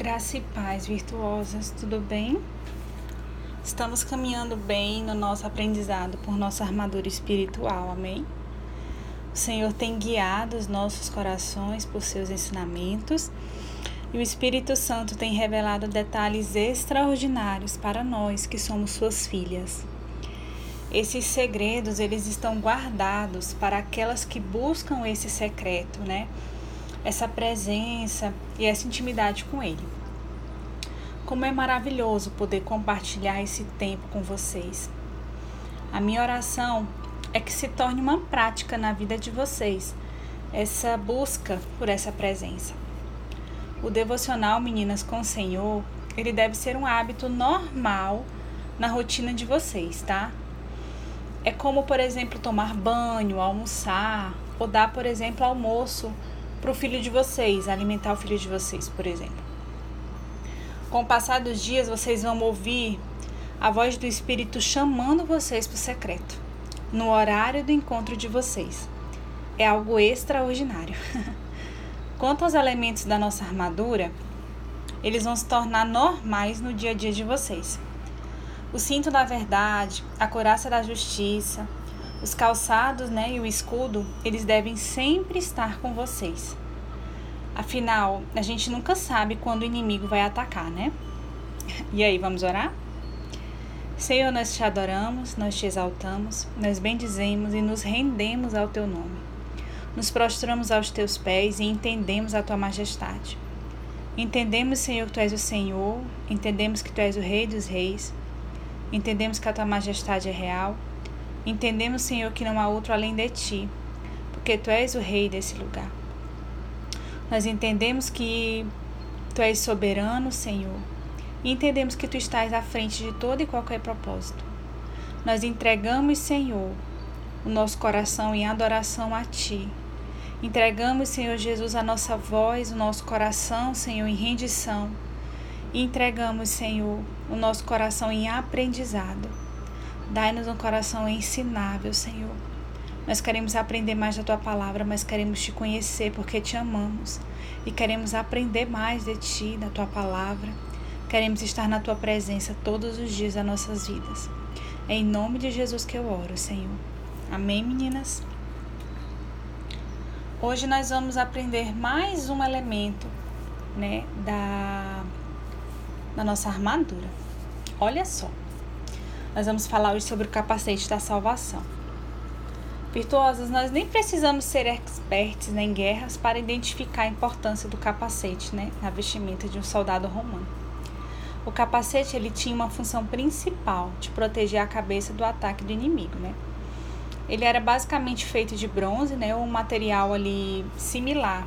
Graça e paz virtuosas, tudo bem? Estamos caminhando bem no nosso aprendizado por nossa armadura espiritual, amém? O Senhor tem guiado os nossos corações por seus ensinamentos e o Espírito Santo tem revelado detalhes extraordinários para nós que somos suas filhas. Esses segredos, eles estão guardados para aquelas que buscam esse secreto, né? Essa presença e essa intimidade com Ele. Como é maravilhoso poder compartilhar esse tempo com vocês. A minha oração é que se torne uma prática na vida de vocês, essa busca por essa presença. O devocional Meninas com o Senhor, ele deve ser um hábito normal na rotina de vocês, tá? É como, por exemplo, tomar banho, almoçar, ou dar, por exemplo, almoço para o filho de vocês, alimentar o filho de vocês, por exemplo. Com o passar dos dias, vocês vão ouvir a voz do Espírito chamando vocês para o secreto, no horário do encontro de vocês. É algo extraordinário. Quanto aos elementos da nossa armadura, eles vão se tornar normais no dia a dia de vocês. O cinto da verdade, a coraça da justiça, os calçados né, e o escudo, eles devem sempre estar com vocês. Afinal, a gente nunca sabe quando o inimigo vai atacar, né? E aí, vamos orar? Senhor, nós te adoramos, nós te exaltamos, nós bendizemos e nos rendemos ao teu nome. Nos prostramos aos teus pés e entendemos a tua majestade. Entendemos, Senhor, que tu és o Senhor, entendemos que tu és o Rei dos Reis, entendemos que a tua majestade é real Entendemos, Senhor, que não há outro além de ti, porque tu és o rei desse lugar. Nós entendemos que tu és soberano, Senhor, e entendemos que tu estás à frente de todo e qualquer propósito. Nós entregamos, Senhor, o nosso coração em adoração a ti. Entregamos, Senhor Jesus, a nossa voz, o nosso coração, Senhor, em rendição. E entregamos, Senhor, o nosso coração em aprendizado. Dai-nos um coração ensinável, Senhor. Nós queremos aprender mais da tua palavra, mas queremos te conhecer porque te amamos e queremos aprender mais de ti, da tua palavra. Queremos estar na tua presença todos os dias das nossas vidas. É em nome de Jesus que eu oro, Senhor. Amém, meninas? Hoje nós vamos aprender mais um elemento, né, da, da nossa armadura. Olha só nós vamos falar hoje sobre o capacete da salvação. Virtuosas, nós nem precisamos ser experts né, em guerras para identificar a importância do capacete né, na vestimenta de um soldado romano. O capacete ele tinha uma função principal de proteger a cabeça do ataque do inimigo. Né? Ele era basicamente feito de bronze né, um material ali similar.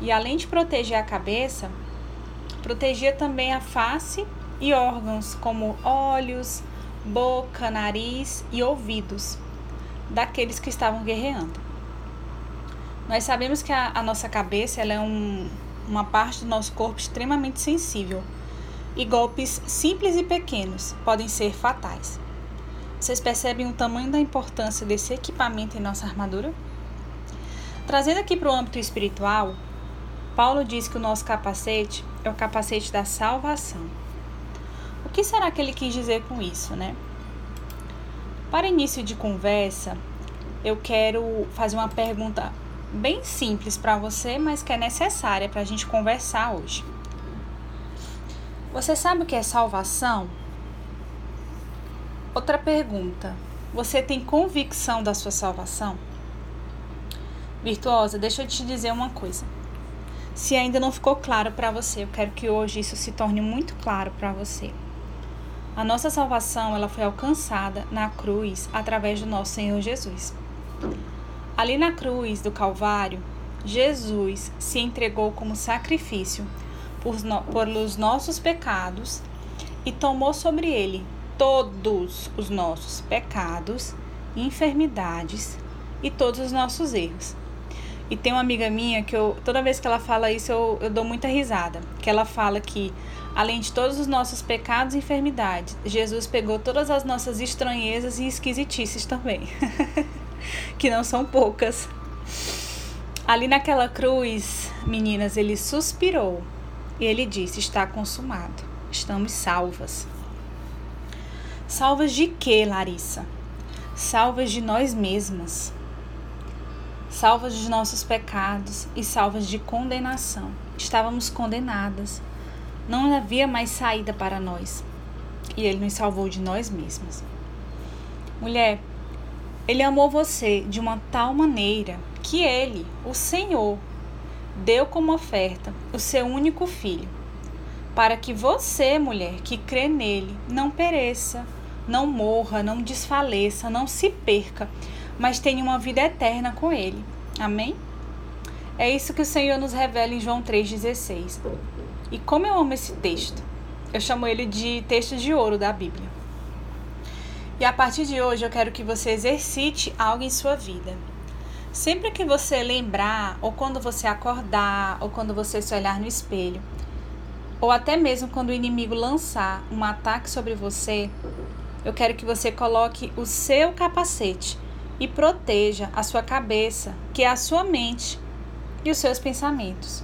E além de proteger a cabeça, protegia também a face e órgãos como olhos, boca, nariz e ouvidos daqueles que estavam guerreando. Nós sabemos que a, a nossa cabeça ela é um, uma parte do nosso corpo extremamente sensível e golpes simples e pequenos podem ser fatais. Vocês percebem o tamanho da importância desse equipamento em nossa armadura? Trazendo aqui para o âmbito espiritual, Paulo diz que o nosso capacete é o capacete da salvação. Que será que ele quis dizer com isso, né? Para início de conversa, eu quero fazer uma pergunta bem simples para você, mas que é necessária para a gente conversar hoje. Você sabe o que é salvação? Outra pergunta: você tem convicção da sua salvação? Virtuosa, deixa eu te dizer uma coisa. Se ainda não ficou claro para você, eu quero que hoje isso se torne muito claro para você. A nossa salvação ela foi alcançada na cruz através do nosso Senhor Jesus. Ali na cruz do Calvário, Jesus se entregou como sacrifício por, os nossos pecados e tomou sobre ele todos os nossos pecados, enfermidades e todos os nossos erros. E tem uma amiga minha que eu, toda vez que ela fala isso, eu, eu dou muita risada. Que ela fala que, além de todos os nossos pecados e enfermidades, Jesus pegou todas as nossas estranhezas e esquisitices também. que não são poucas. Ali naquela cruz, meninas, ele suspirou e ele disse: Está consumado, estamos salvas. Salvas de quê, Larissa? Salvas de nós mesmas. Salvas de nossos pecados e salvas de condenação. Estávamos condenadas. Não havia mais saída para nós. E ele nos salvou de nós mesmas. Mulher, ele amou você de uma tal maneira que ele, o Senhor, deu como oferta o seu único filho, para que você, mulher, que crê nele, não pereça, não morra, não desfaleça, não se perca, mas tenha uma vida eterna com ele. Amém? É isso que o Senhor nos revela em João 3,16. E como eu amo esse texto, eu chamo ele de texto de ouro da Bíblia. E a partir de hoje eu quero que você exercite algo em sua vida. Sempre que você lembrar, ou quando você acordar, ou quando você se olhar no espelho, ou até mesmo quando o inimigo lançar um ataque sobre você, eu quero que você coloque o seu capacete e proteja a sua cabeça, que é a sua mente, e os seus pensamentos.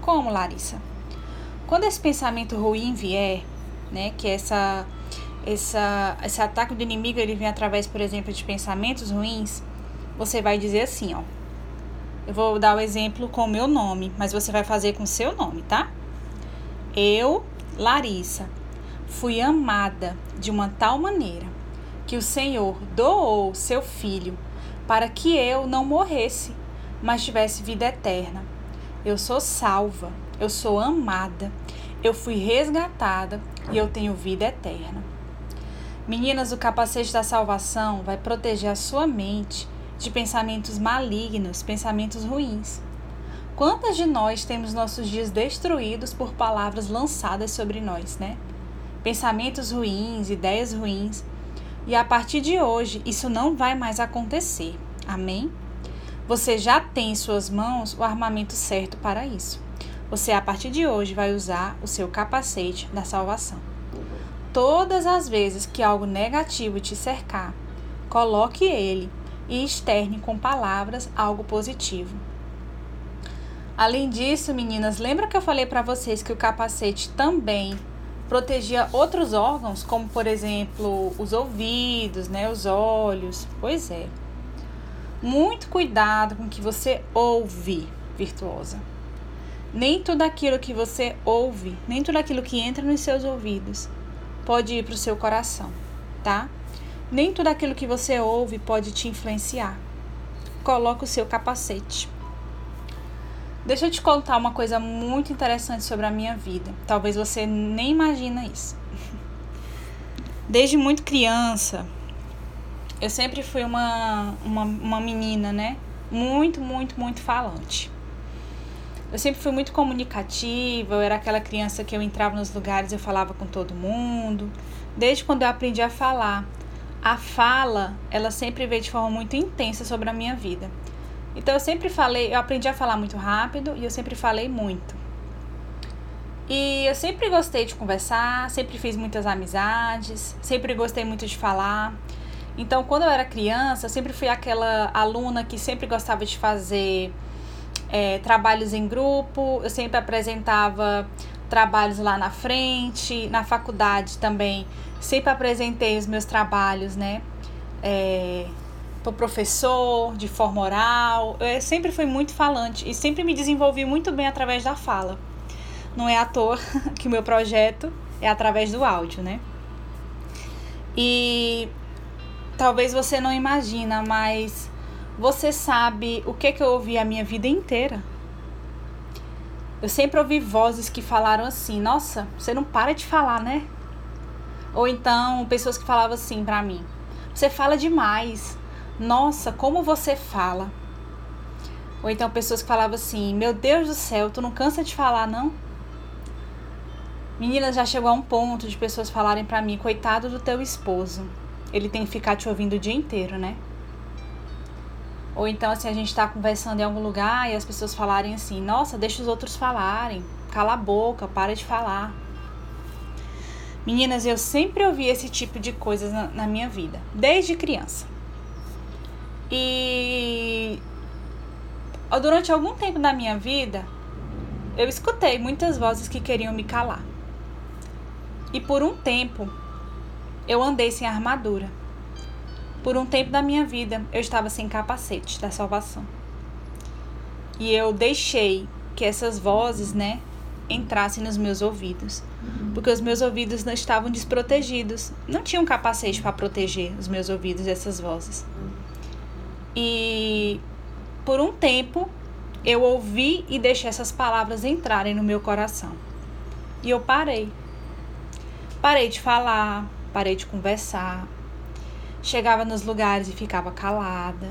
Como, Larissa? Quando esse pensamento ruim vier, né, que essa, essa, esse ataque do inimigo ele vem através, por exemplo, de pensamentos ruins, você vai dizer assim, ó. Eu vou dar o exemplo com o meu nome, mas você vai fazer com seu nome, tá? Eu, Larissa, fui amada de uma tal maneira que o Senhor doou seu filho para que eu não morresse, mas tivesse vida eterna. Eu sou salva, eu sou amada, eu fui resgatada e eu tenho vida eterna. Meninas, o capacete da salvação vai proteger a sua mente de pensamentos malignos, pensamentos ruins. Quantas de nós temos nossos dias destruídos por palavras lançadas sobre nós, né? Pensamentos ruins, ideias ruins. E a partir de hoje, isso não vai mais acontecer. Amém? Você já tem em suas mãos o armamento certo para isso. Você, a partir de hoje, vai usar o seu capacete da salvação. Todas as vezes que algo negativo te cercar, coloque ele e externe com palavras algo positivo. Além disso, meninas, lembra que eu falei para vocês que o capacete também protegia outros órgãos, como por exemplo os ouvidos, né, os olhos? Pois é. Muito cuidado com o que você ouve, virtuosa. Nem tudo aquilo que você ouve, nem tudo aquilo que entra nos seus ouvidos pode ir para o seu coração, tá? Nem tudo aquilo que você ouve pode te influenciar. Coloque o seu capacete. Deixa eu te contar uma coisa muito interessante sobre a minha vida. Talvez você nem imagina isso. Desde muito criança, eu sempre fui uma, uma, uma menina, né? Muito, muito, muito falante. Eu sempre fui muito comunicativa, eu era aquela criança que eu entrava nos lugares e eu falava com todo mundo. Desde quando eu aprendi a falar, a fala, ela sempre veio de forma muito intensa sobre a minha vida. Então eu sempre falei, eu aprendi a falar muito rápido e eu sempre falei muito. E eu sempre gostei de conversar, sempre fiz muitas amizades, sempre gostei muito de falar. Então, quando eu era criança, eu sempre fui aquela aluna que sempre gostava de fazer é, trabalhos em grupo, eu sempre apresentava trabalhos lá na frente, na faculdade também sempre apresentei os meus trabalhos, né? É, para o professor, de forma oral. Eu sempre fui muito falante e sempre me desenvolvi muito bem através da fala. Não é à toa que o meu projeto é através do áudio, né? E talvez você não imagina, mas você sabe o que, que eu ouvi a minha vida inteira? Eu sempre ouvi vozes que falaram assim: Nossa, você não para de falar, né? Ou então pessoas que falavam assim para mim: "Você fala demais. Nossa, como você fala". Ou então pessoas que falavam assim: "Meu Deus do céu, tu não cansa de falar, não?". Meninas, já chegou a um ponto de pessoas falarem para mim: "Coitado do teu esposo. Ele tem que ficar te ouvindo o dia inteiro, né?". Ou então, assim, a gente tá conversando em algum lugar e as pessoas falarem assim: Nossa, deixa os outros falarem, cala a boca, para de falar. Meninas, eu sempre ouvi esse tipo de coisas na, na minha vida, desde criança. E durante algum tempo da minha vida, eu escutei muitas vozes que queriam me calar. E por um tempo, eu andei sem armadura. Por um tempo da minha vida, eu estava sem capacete da salvação. E eu deixei que essas vozes, né, entrassem nos meus ouvidos. Porque os meus ouvidos não estavam desprotegidos. Não tinha um capacete para proteger os meus ouvidos dessas vozes. E por um tempo eu ouvi e deixei essas palavras entrarem no meu coração. E eu parei. Parei de falar, parei de conversar. Chegava nos lugares e ficava calada.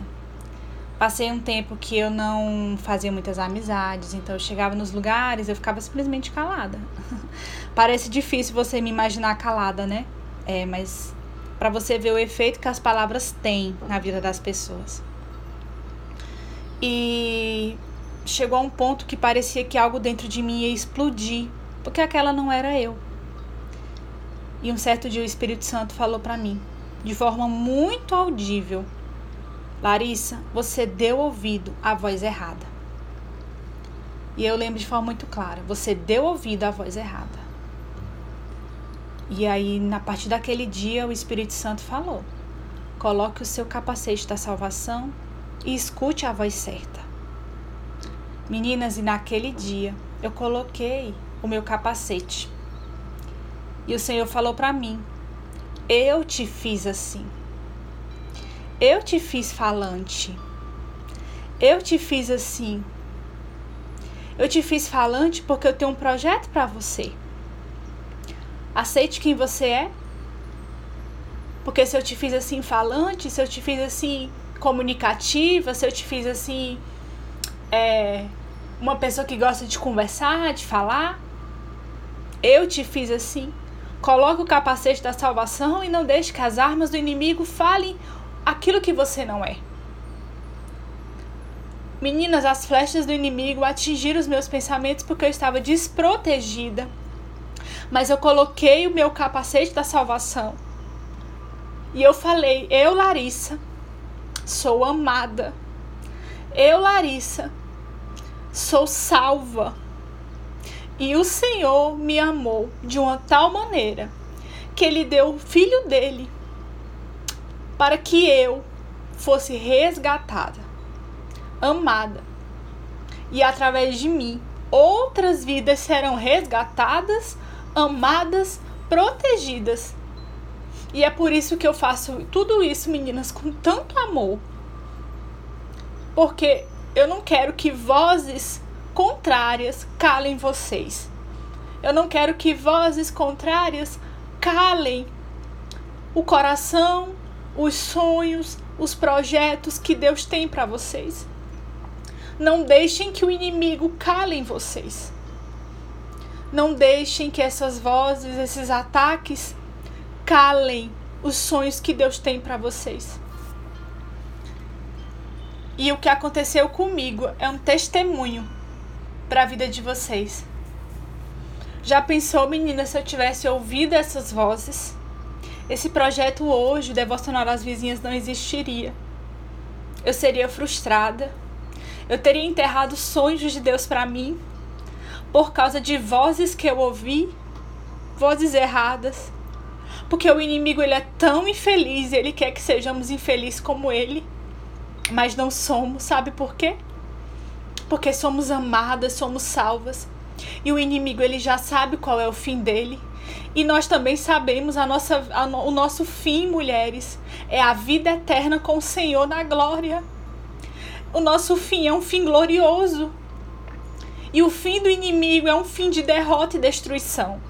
Passei um tempo que eu não fazia muitas amizades, então eu chegava nos lugares, eu ficava simplesmente calada. Parece difícil você me imaginar calada, né? É, mas para você ver o efeito que as palavras têm na vida das pessoas. E chegou a um ponto que parecia que algo dentro de mim ia explodir, porque aquela não era eu. E um certo dia o Espírito Santo falou para mim, de forma muito audível: Larissa, você deu ouvido à voz errada. E eu lembro de forma muito clara: você deu ouvido à voz errada. E aí, na partir daquele dia, o Espírito Santo falou: coloque o seu capacete da salvação e escute a voz certa. Meninas, e naquele dia eu coloquei o meu capacete. E o Senhor falou para mim: Eu te fiz assim. Eu te fiz falante. Eu te fiz assim. Eu te fiz falante porque eu tenho um projeto para você. Aceite quem você é. Porque se eu te fiz assim falante, se eu te fiz assim comunicativa, se eu te fiz assim é, uma pessoa que gosta de conversar, de falar. Eu te fiz assim. Coloque o capacete da salvação e não deixe que as armas do inimigo falem aquilo que você não é. Meninas, as flechas do inimigo atingiram os meus pensamentos porque eu estava desprotegida. Mas eu coloquei o meu capacete da salvação. E eu falei: Eu, Larissa, sou amada. Eu, Larissa, sou salva. E o Senhor me amou de uma tal maneira que ele deu o filho dele para que eu fosse resgatada, amada. E através de mim, outras vidas serão resgatadas, amadas, protegidas e é por isso que eu faço tudo isso, meninas, com tanto amor. Porque eu não quero que vozes contrárias calem vocês. Eu não quero que vozes contrárias calem o coração, os sonhos, os projetos que Deus tem para vocês. Não deixem que o inimigo calem vocês. Não deixem que essas vozes, esses ataques calem os sonhos que Deus tem para vocês. E o que aconteceu comigo é um testemunho para a vida de vocês. Já pensou, menina, se eu tivesse ouvido essas vozes? Esse projeto hoje, o Devocional das Vizinhas, não existiria. Eu seria frustrada. Eu teria enterrado sonhos de Deus para mim por causa de vozes que eu ouvi, vozes erradas, porque o inimigo ele é tão infeliz, ele quer que sejamos infelizes como ele, mas não somos, sabe por quê? Porque somos amadas, somos salvas. E o inimigo ele já sabe qual é o fim dele. E nós também sabemos a nossa, a, o nosso fim, mulheres, é a vida eterna com o Senhor na glória. O nosso fim é um fim glorioso. E o fim do inimigo é um fim de derrota e destruição.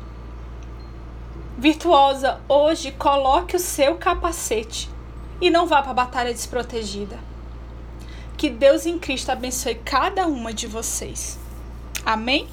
Virtuosa, hoje coloque o seu capacete e não vá para a batalha desprotegida. Que Deus em Cristo abençoe cada uma de vocês. Amém?